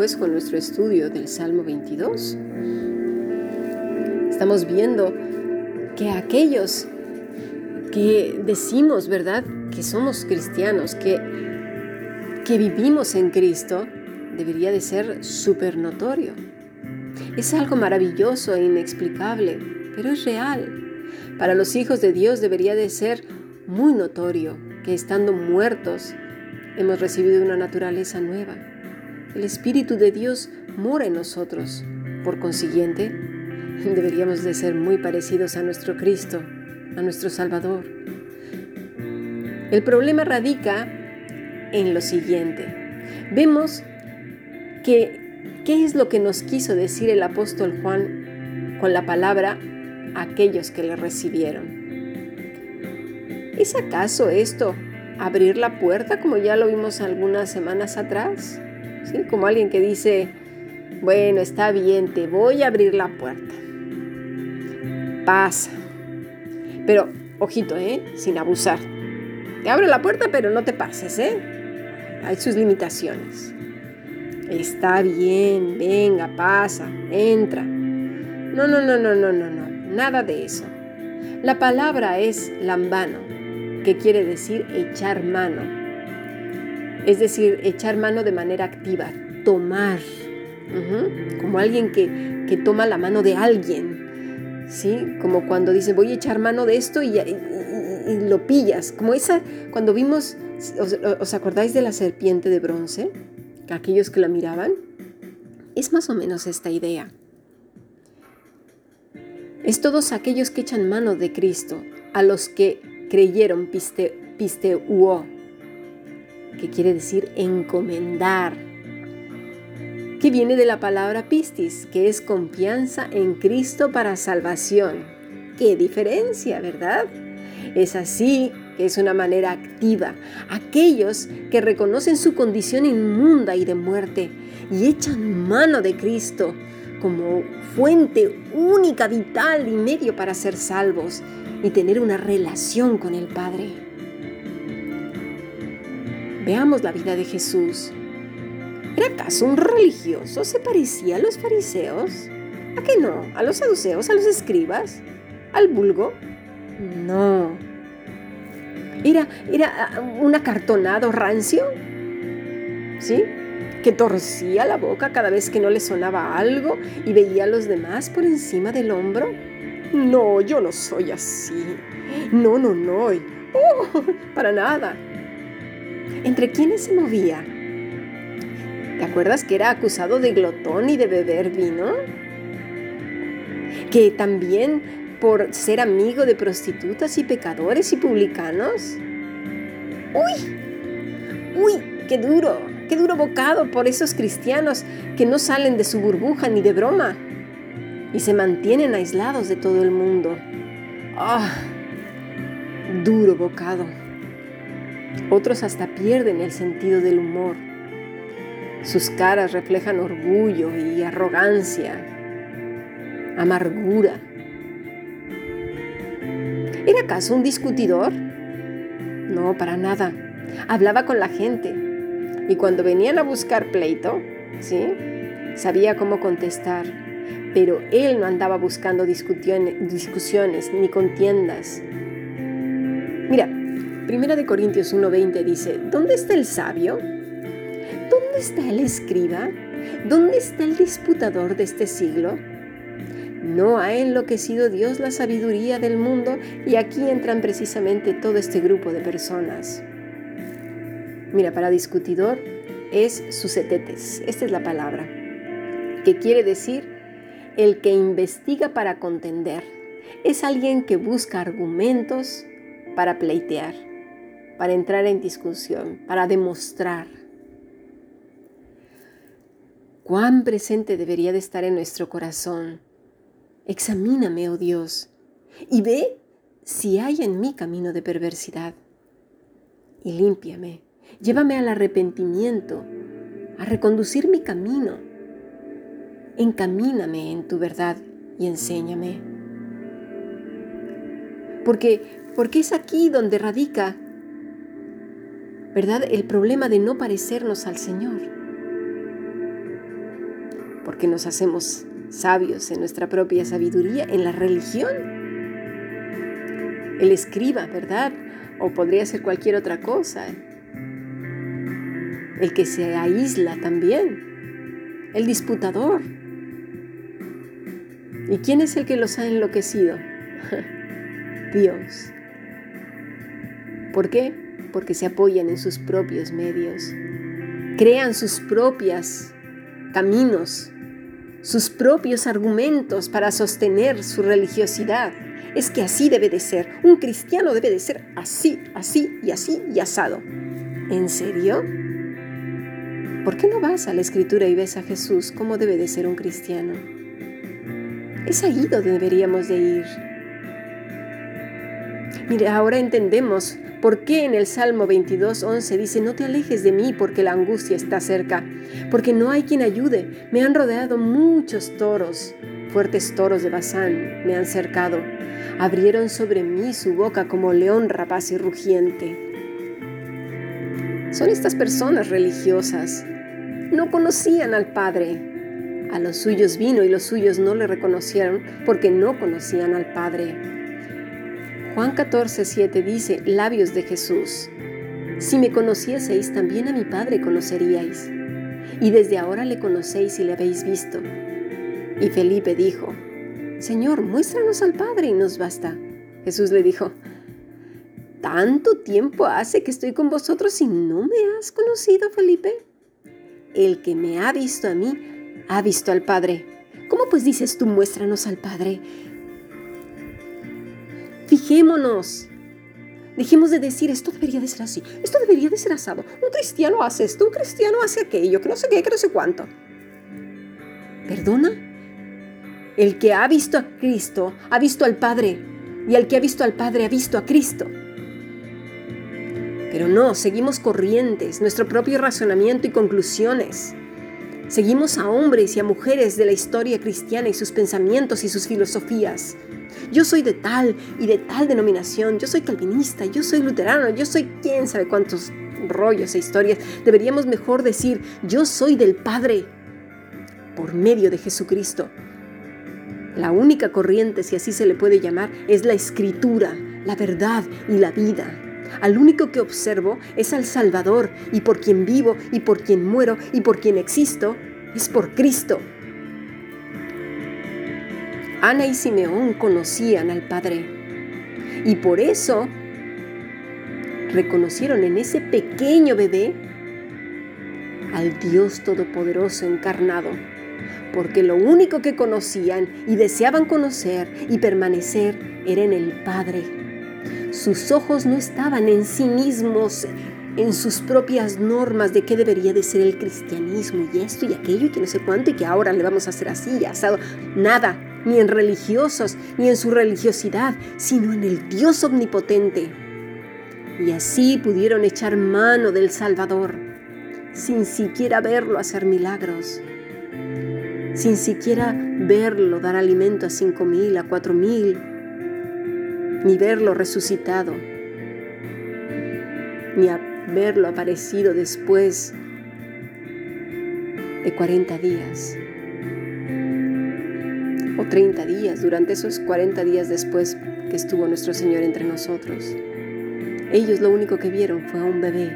pues con nuestro estudio del Salmo 22. Estamos viendo que aquellos que decimos, ¿verdad?, que somos cristianos, que, que vivimos en Cristo, debería de ser súper notorio. Es algo maravilloso e inexplicable, pero es real. Para los hijos de Dios debería de ser muy notorio que estando muertos hemos recibido una naturaleza nueva. El Espíritu de Dios mora en nosotros. Por consiguiente, deberíamos de ser muy parecidos a nuestro Cristo, a nuestro Salvador. El problema radica en lo siguiente. Vemos que qué es lo que nos quiso decir el apóstol Juan con la palabra aquellos que le recibieron. ¿Es acaso esto abrir la puerta como ya lo vimos algunas semanas atrás? ¿Sí? Como alguien que dice, bueno, está bien, te voy a abrir la puerta. Pasa. Pero, ojito, ¿eh? Sin abusar. Te abro la puerta, pero no te pases, ¿eh? Hay sus limitaciones. Está bien, venga, pasa, entra. No, no, no, no, no, no, no. Nada de eso. La palabra es lambano, que quiere decir echar mano. Es decir, echar mano de manera activa, tomar. Como alguien que, que, toma la mano de alguien. ¿Sí? Como cuando dice, voy a echar mano de esto y, lo pillas. Como esa, cuando vimos, os, ¿os acordáis de la serpiente de bronce? Aquellos que la miraban. Es más o menos esta idea. Es todos aquellos que echan mano de Cristo, a los que creyeron piste, pisteuo, que quiere decir encomendar, que viene de la palabra pistis, que es confianza en Cristo para salvación. ¡Qué diferencia, verdad! Es así que es una manera activa. Aquellos que reconocen su condición inmunda y de muerte y echan mano de Cristo como fuente única, vital y medio para ser salvos y tener una relación con el Padre. Veamos la vida de Jesús. ¿Era acaso un religioso? ¿Se parecía a los fariseos? ¿A qué no? ¿A los saduceos? ¿A los escribas? ¿Al vulgo? No. ¿Era, era un acartonado rancio? ¿Sí? que torcía la boca cada vez que no le sonaba algo y veía a los demás por encima del hombro? No, yo no soy así. No, no, no. Oh, para nada. ¿Entre quiénes se movía? ¿Te acuerdas que era acusado de glotón y de beber vino? Que también por ser amigo de prostitutas y pecadores y publicanos. ¡Uy! ¡Uy! ¡Qué duro! Qué duro bocado por esos cristianos que no salen de su burbuja ni de broma y se mantienen aislados de todo el mundo. ¡Ah! Duro bocado. Otros hasta pierden el sentido del humor. Sus caras reflejan orgullo y arrogancia, amargura. ¿Era acaso un discutidor? No, para nada. Hablaba con la gente y cuando venían a buscar pleito, ¿sí? Sabía cómo contestar, pero él no andaba buscando discusiones ni contiendas. Mira, Primera de Corintios 1:20 dice, ¿dónde está el sabio? ¿Dónde está el escriba? ¿Dónde está el disputador de este siglo? No ha enloquecido Dios la sabiduría del mundo y aquí entran precisamente todo este grupo de personas. Mira, para discutidor es sucetetes, esta es la palabra, que quiere decir el que investiga para contender. Es alguien que busca argumentos para pleitear, para entrar en discusión, para demostrar. Cuán presente debería de estar en nuestro corazón. Examíname, oh Dios, y ve si hay en mí camino de perversidad, y límpiame Llévame al arrepentimiento, a reconducir mi camino. Encamíname en tu verdad y enséñame. Porque, porque es aquí donde radica, ¿verdad? El problema de no parecernos al Señor. porque nos hacemos sabios en nuestra propia sabiduría, en la religión. El escriba, ¿verdad? O podría ser cualquier otra cosa. El que se aísla también. El disputador. ¿Y quién es el que los ha enloquecido? Dios. ¿Por qué? Porque se apoyan en sus propios medios. Crean sus propias caminos, sus propios argumentos para sostener su religiosidad. Es que así debe de ser. Un cristiano debe de ser así, así y así y asado. ¿En serio? ¿Por qué no vas a la escritura y ves a Jesús cómo debe de ser un cristiano? Es ahí donde deberíamos de ir. Mire, ahora entendemos por qué en el Salmo 22, 11 dice, no te alejes de mí porque la angustia está cerca, porque no hay quien ayude. Me han rodeado muchos toros, fuertes toros de Bazán me han cercado. Abrieron sobre mí su boca como león rapaz y rugiente. Son estas personas religiosas. No conocían al Padre. A los suyos vino y los suyos no le reconocieron porque no conocían al Padre. Juan 14, 7 dice, labios de Jesús, si me conocieseis, también a mi Padre conoceríais, y desde ahora le conocéis y le habéis visto. Y Felipe dijo, Señor, muéstranos al Padre y nos basta. Jesús le dijo, ¿tanto tiempo hace que estoy con vosotros y no me has conocido, Felipe? El que me ha visto a mí, ha visto al Padre. ¿Cómo pues dices tú, muéstranos al Padre? Fijémonos. Dejemos de decir, esto debería de ser así, esto debería de ser asado. Un cristiano hace esto, un cristiano hace aquello, que no sé qué, que no sé cuánto. ¿Perdona? El que ha visto a Cristo ha visto al Padre, y el que ha visto al Padre ha visto a Cristo. Pero no, seguimos corrientes, nuestro propio razonamiento y conclusiones. Seguimos a hombres y a mujeres de la historia cristiana y sus pensamientos y sus filosofías. Yo soy de tal y de tal denominación, yo soy calvinista, yo soy luterano, yo soy quién sabe cuántos rollos e historias. Deberíamos mejor decir, yo soy del Padre por medio de Jesucristo. La única corriente, si así se le puede llamar, es la escritura, la verdad y la vida. Al único que observo es al Salvador y por quien vivo y por quien muero y por quien existo, es por Cristo. Ana y Simeón conocían al Padre y por eso reconocieron en ese pequeño bebé al Dios Todopoderoso encarnado, porque lo único que conocían y deseaban conocer y permanecer era en el Padre. Sus ojos no estaban en sí mismos, en sus propias normas de qué debería de ser el cristianismo y esto y aquello y que no sé cuánto y que ahora le vamos a hacer así y asado. Nada, ni en religiosos, ni en su religiosidad, sino en el Dios omnipotente. Y así pudieron echar mano del Salvador, sin siquiera verlo hacer milagros, sin siquiera verlo dar alimento a cinco mil, a cuatro mil, ni verlo resucitado, ni verlo aparecido después de 40 días o 30 días, durante esos 40 días después que estuvo nuestro Señor entre nosotros. Ellos lo único que vieron fue a un bebé,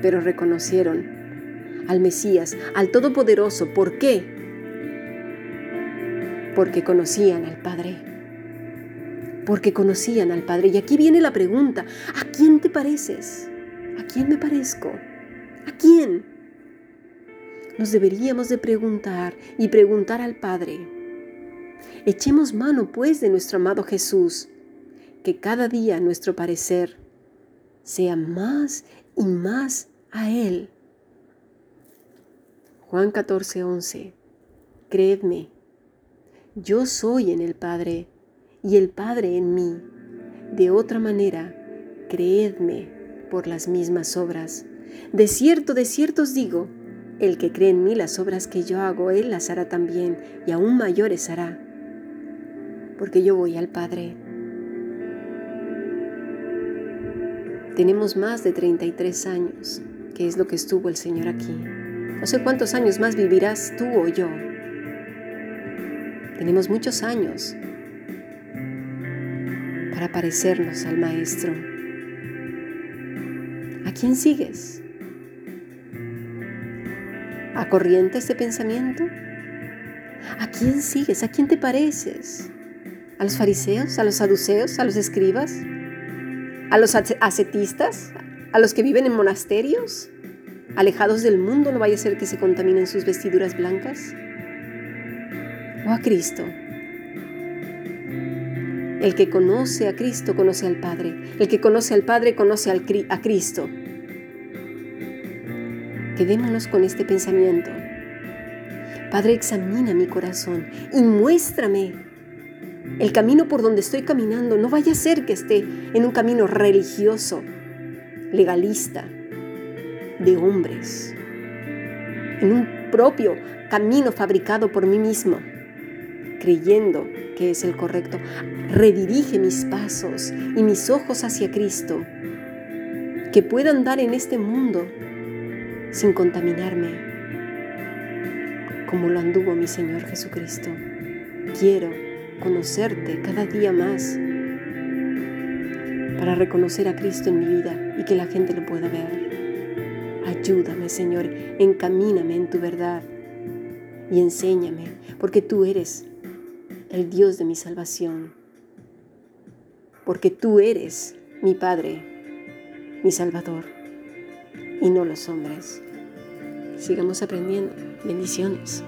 pero reconocieron al Mesías, al Todopoderoso. ¿Por qué? Porque conocían al Padre. Porque conocían al Padre. Y aquí viene la pregunta, ¿a quién te pareces? ¿A quién me parezco? ¿A quién? Nos deberíamos de preguntar y preguntar al Padre, Echemos mano, pues, de nuestro amado Jesús, que cada día nuestro parecer sea más y más a Él. Juan 14, 11. Creedme, yo soy en el Padre y el Padre en mí. De otra manera, creedme por las mismas obras. De cierto, de cierto os digo, el que cree en mí las obras que yo hago, él las hará también, y aún mayores hará porque yo voy al Padre. Tenemos más de 33 años, que es lo que estuvo el Señor aquí. No sé cuántos años más vivirás tú o yo, Tenemos muchos años para parecernos al Maestro. ¿A quién sigues? ¿A corrientes de pensamiento? ¿A quién sigues? ¿A quién te pareces? ¿A los fariseos? ¿A los saduceos? ¿A los escribas? ¿A los ascetistas? ¿A los que viven en monasterios? ¿Alejados del mundo no vaya a ser que se contaminen sus vestiduras blancas? ¿O a Cristo? El que conoce a Cristo conoce al Padre. El que conoce al Padre conoce a Cristo. Quedémonos con este pensamiento. Padre, examina mi corazón y muéstrame el camino por donde estoy caminando. No vaya a ser que esté en un camino religioso, legalista, de hombres, en un propio camino fabricado por mí mismo, creyendo que es el correcto. Redirige mis pasos y mis ojos hacia Cristo, que pueda andar en este mundo sin contaminarme, como lo anduvo mi Señor Jesucristo. Quiero conocerte cada día más para reconocer a Cristo en mi vida y que la gente lo pueda ver. Ayúdame, Señor, encamíname en tu verdad y enséñame, porque tú eres el Dios de mi salvación, porque tú eres mi Padre, mi Salvador y no los hombres. Sigamos aprendiendo. Bendiciones.